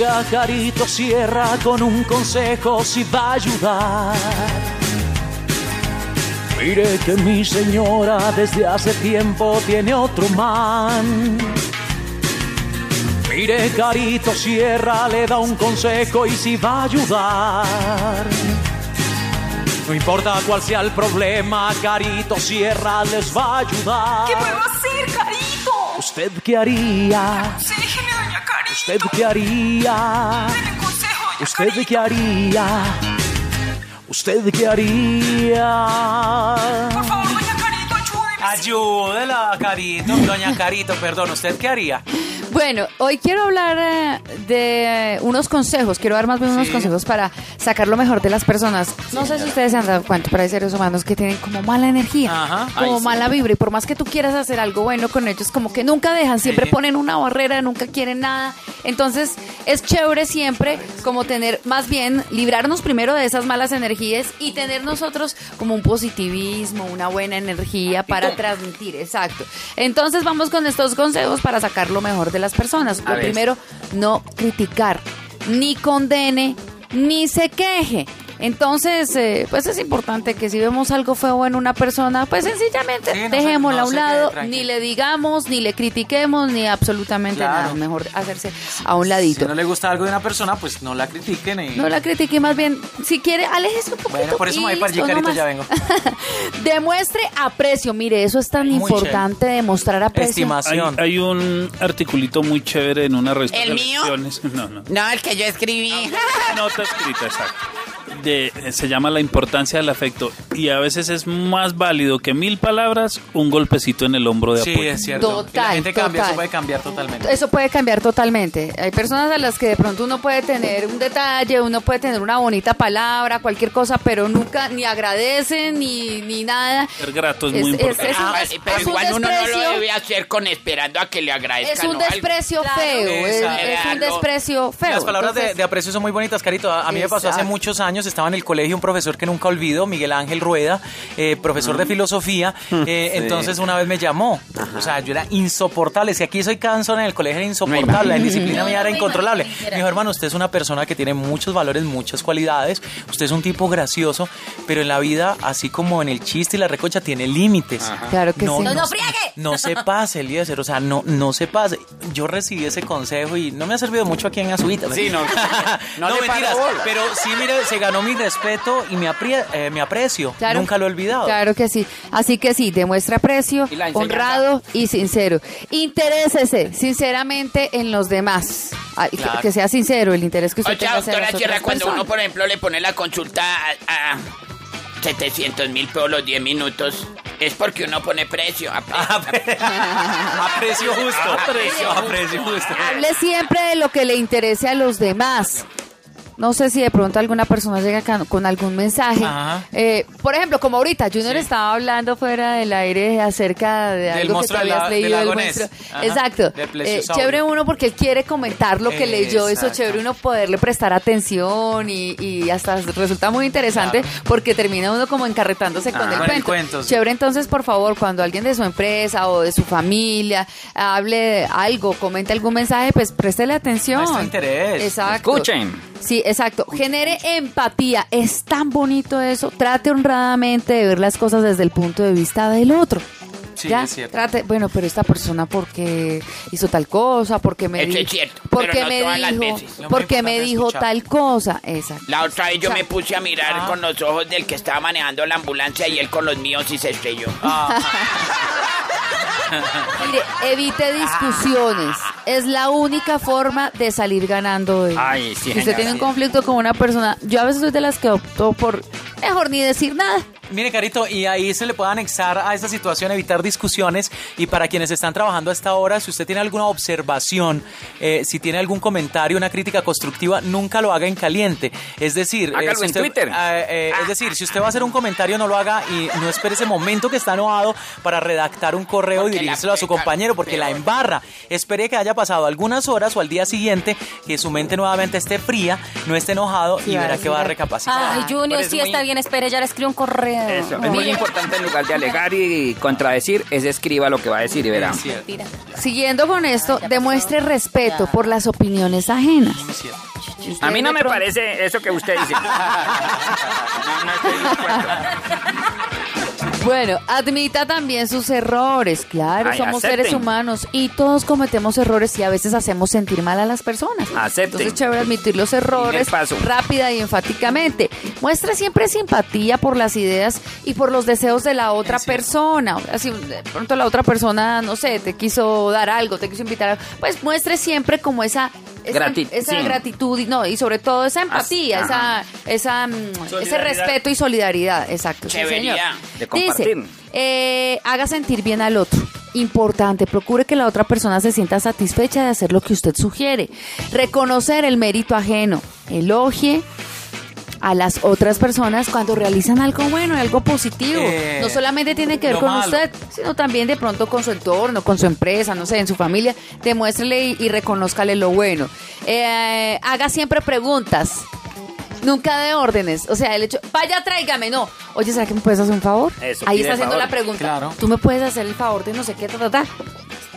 Llega Carito Sierra con un consejo si va a ayudar. Mire que mi señora desde hace tiempo tiene otro man. Mire, Carito Sierra le da un consejo y si va a ayudar. No importa cuál sea el problema, Carito Sierra les va a ayudar. ¿Qué puedo hacer, Carito? ¿Usted qué haría? Carito. ¿Usted qué haría? ¿Usted qué haría? ¿Usted qué haría? Por favor, doña Carito, ayúdeme. Ayúdela, Carito. Doña Carito, perdón, ¿usted qué haría? Bueno, hoy quiero hablar eh, de unos consejos, quiero dar más bien unos Sí. consejos para sacar lo mejor de las personas. No sé si ustedes se han dado cuenta, pero hay seres humanos que tienen como mala energía, Ajá. como sí. mala vibra, y por más que tú quieras hacer algo bueno con ellos, como que nunca dejan, siempre Sí. ponen una barrera, nunca quieren nada. Entonces, es chévere siempre como tener, más bien, librarnos primero de esas malas energías y tener nosotros como un positivismo, una buena energía para transmitir, exacto. Entonces, vamos con estos consejos para sacar lo mejor de las personas. A Lo ver. primero, no criticar, ni condene, ni se queje. Entonces, eh, pues es importante que si vemos algo feo en una persona, pues sencillamente Sí, no dejémosla no a un lado, ni le digamos, ni le critiquemos, ni absolutamente Claro. nada. Mejor hacerse a un Si ladito. no le gusta algo de una persona, pues no la critiquen. Y... No la critique, más bien, si quiere, aléjese un poquito. Bueno, por eso me voy para allí, Carito, ya vengo. Demuestre aprecio. Mire, eso es tan Muy importante, demostrar aprecio. Estimación. hay un articulito muy chévere en una revista ¿El de mío? lecciones. No, no. No, el que yo escribí. Nota escrita, exacto. De, se llama la importancia del afecto y a veces es más válido que mil palabras un golpecito en el hombro de Sí, apoyo. es cierto. Total, Y la gente cambia, total. eso puede cambiar totalmente. Eso puede cambiar totalmente. Hay personas a las que de pronto uno puede tener un detalle, uno puede tener una bonita palabra, cualquier cosa, pero nunca ni agradecen ni, ni nada. Ser grato es, Es- muy es- importante. es Ah, pero es un igual uno no desprecio. lo debe hacer con esperando a que le agradezcan. Es un desprecio Claro. feo, es, un desprecio feo. Las palabras de, Entonces, de aprecio son muy bonitas, Carito. A, a mí me pasó hace muchos años, estaba en el colegio un profesor que nunca olvido, Miguel Ángel Rueda, eh, profesor de filosofía. eh, Entonces una vez me llamó. O sea, yo era insoportable. Si aquí soy cansón, en el colegio era insoportable. La indisciplina mía era incontrolable. Me dijo, hermano, usted es una persona que tiene muchos valores, muchas cualidades. Usted es un tipo gracioso, pero en la vida, así como en el chiste y la recocha, tiene límites. Claro que sí. ¡No, no friegue! No se pase, Eliezer, o sea, no, no se pase. Yo recibí ese consejo y no me ha servido mucho aquí en Azuita. Sí, no. No, No le mentiras, pero sí, mire, se ganó mi respeto y mi, aprie- eh, mi aprecio. Claro. Nunca lo he olvidado. Claro que sí. Así que sí, demuestra aprecio, Y honrado y sincero. Interésese sinceramente en los demás. Que- sea sincero el interés que usted Oye, tenga hacia doctora las Sierra, otras cuando uno, por ejemplo, le pone la consulta a, a 700 mil pesos los 10 minutos, es porque uno pone precio. a precio. aprecio justo. Aprecio. Aprecio justo. Hable siempre de lo que le interese a los demás. No sé si de pronto alguna persona llega con algún mensaje. Ajá. Eh, por ejemplo, como ahorita, Junior estaba hablando fuera del aire acerca de Del algo que te habías leído del. Ajá. Exacto. Eh, chévere uno porque él quiere comentar lo que leyó. Eso chévere uno poderle prestar atención y, y hasta resulta muy interesante Claro. porque termina uno como encarretándose con Ah, el con el cuento. sí. Chévere entonces, por favor, cuando alguien de su empresa o de su familia hable de algo, comente algún mensaje, pues préstele atención. Muestra interés. Exacto. Escuchen. Sí, exacto. Genere empatía. Es tan bonito eso. Trate honradamente de ver las cosas desde el punto de vista del otro. Sí, ¿Ya? es cierto. Trate, bueno, pero esta persona porque hizo tal cosa, porque me Eso dijo, es cierto, porque pero no me todas las dijo, veces. Lo muy porque me importante es dijo escuchar. tal cosa. Exacto. La otra vez yo me puse a mirar Ah. con los ojos del que estaba manejando la ambulancia y él con los míos y se estrelló. Ah, Mire, evite discusiones. Es la única forma de salir ganando. de- Ay, sí, si usted señora, tiene un conflicto con una persona, yo a veces soy de las que opto por mejor ni decir nada. Mire, Carito, y ahí se le puede anexar a esta situación, evitar discusiones. Y para quienes están trabajando a esta hora, si usted tiene alguna observación, eh, si tiene algún comentario, una crítica constructiva, nunca lo haga en caliente. Es decir, Hágalo si en usted- Twitter. eh, eh, es decir, si usted va a hacer un comentario, no lo haga y no espere ese momento que está enojado para redactar un correo Porque y dirigírselo a su compañero, porque la embarra. Espere que haya pasado algunas horas o al día siguiente, que su mente nuevamente esté fría, no esté enojado y verá que va a recapacitar. Ay, Junior, sí muy- está bien, espere, ya le escribo un correo. Eso, es muy importante en lugar de alegar y contradecir, es escriba lo que va a decir y verá. Siguiendo con esto, demuestre respeto por las opiniones ajenas. A mí no me parece eso que usted dice. No, no estoy. Bueno, admita también sus errores. Claro, Ay, somos acepten. seres humanos y todos cometemos errores y a veces hacemos sentir mal a las personas. Acepten. Entonces, chévere admitir los errores rápida y enfáticamente. Muestra siempre simpatía por las ideas y por los deseos de la otra persona. Así, de pronto la otra persona, no sé, te quiso dar algo, te quiso invitar, a- pues muestre siempre como esa esa, Grati- esa sí. gratitud y no y sobre todo esa empatía, Ajá. esa esa mm, ese respeto y solidaridad, exacto. sí, señor. de compartir. Dice, eh, haga sentir bien al otro. Importante, procure que la otra persona se sienta satisfecha de hacer lo que usted sugiere. Reconocer el mérito ajeno. Elogie a las otras personas cuando realizan algo bueno, algo positivo. Eh, no solamente tiene que ver con malo. usted, sino también de pronto con su entorno, con su empresa, no sé, en su familia. Demuéstrele y, y reconózcale lo bueno. Eh, haga siempre preguntas. Nunca de órdenes. O sea, el hecho, vaya, tráigame, no. Oye, ¿será que me puedes hacer un favor? Eso, Ahí está haciendo favor. la pregunta. Claro. Tú me puedes hacer el favor de no sé qué, ta, ta, ta.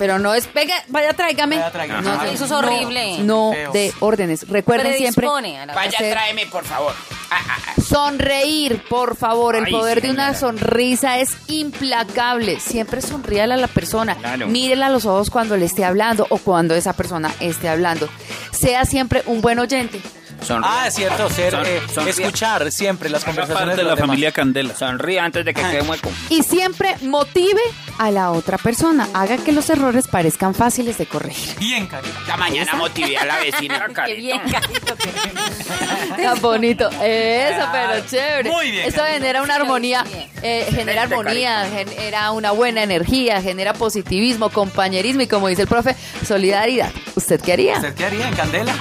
Pero no es, venga, vaya, tráigame. Vaya, tráigame. No, Ajá. Eso es horrible. No, de órdenes. Recuerden siempre Vaya, hacer- tráeme, por favor. Ah, ah, ah. sonreír, por favor. El Ay, poder de una sonrisa es implacable. Siempre sonríale a la persona. Claro. Mírela a los ojos cuando le esté hablando o cuando esa persona esté hablando. Sea siempre un buen oyente. Sonríe. Ah, es cierto, ser, Son- eh, escuchar siempre las conversaciones Parte de la demás. familia Candela. Sonríe antes de que quede hueco. Y siempre motive a la otra persona. Haga que los errores parezcan fáciles de corregir. Bien, cariño. Esta mañana motivé a la vecina. Qué bien, Carito. Tan bonito. Eso, pero chévere. Muy bien, Esto genera una armonía, eh, genera armonía, genera una buena energía, genera positivismo, compañerismo y como dice el profe, solidaridad. ¿Usted qué haría? ¿Usted qué haría en Candela?